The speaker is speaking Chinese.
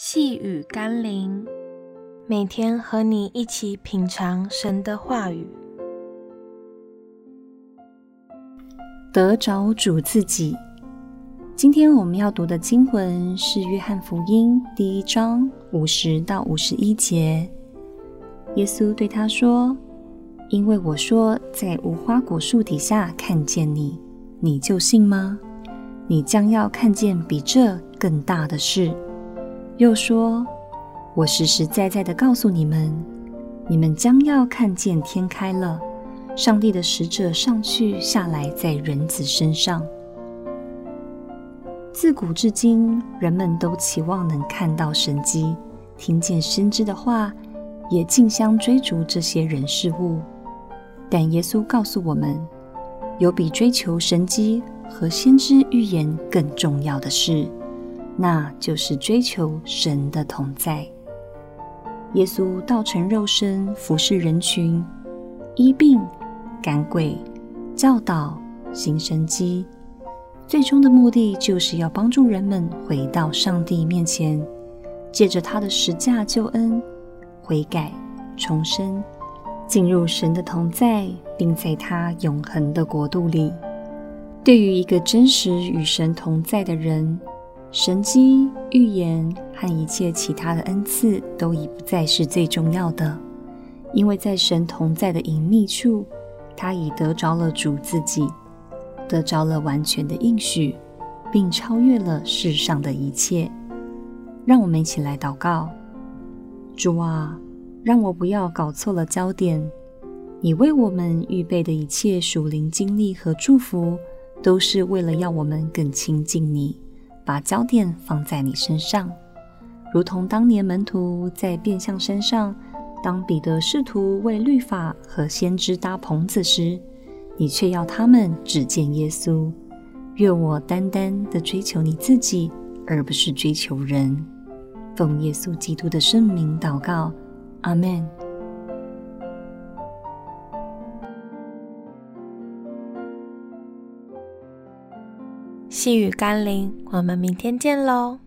细雨甘霖，每天和你一起品尝神的话语，得着主自己。今天我们要读的经文是《约翰福音》第一章五十到五十一节。耶稣对他说：“因为我说在无花果树底下看见你，你就信吗？你将要看见比这更大的事。”又说：“我实实在在的告诉你们，你们将要看见天开了，上帝的使者上去下来在人子身上。自古至今，人们都期望能看到神迹，听见先知的话，也竞相追逐这些人事物。但耶稣告诉我们，有比追求神迹和先知预言更重要的事。”那就是追求神的同在。耶稣道成肉身，服侍人群，医病、赶鬼、教导、行神迹，最终的目的就是要帮助人们回到上帝面前，借着他的十架救恩，悔改、重生，进入神的同在，并在他永恒的国度里。对于一个真实与神同在的人，神迹、预言和一切其他的恩赐都已不再是最重要的，因为在神同在的隐秘处，他已得着了主自己，得着了完全的应许，并超越了世上的一切。让我们一起来祷告：主啊，让我不要搞错了焦点。你为我们预备的一切属灵经历和祝福，都是为了要我们更亲近你。把焦点放在你身上，如同当年门徒在变相山上，当彼得试图为律法和先知搭棚子时，你却要他们只见耶稣。愿我单单的追求你自己，而不是追求人。奉耶稣基督的圣名祷告，阿门。细雨甘霖，我们明天见喽。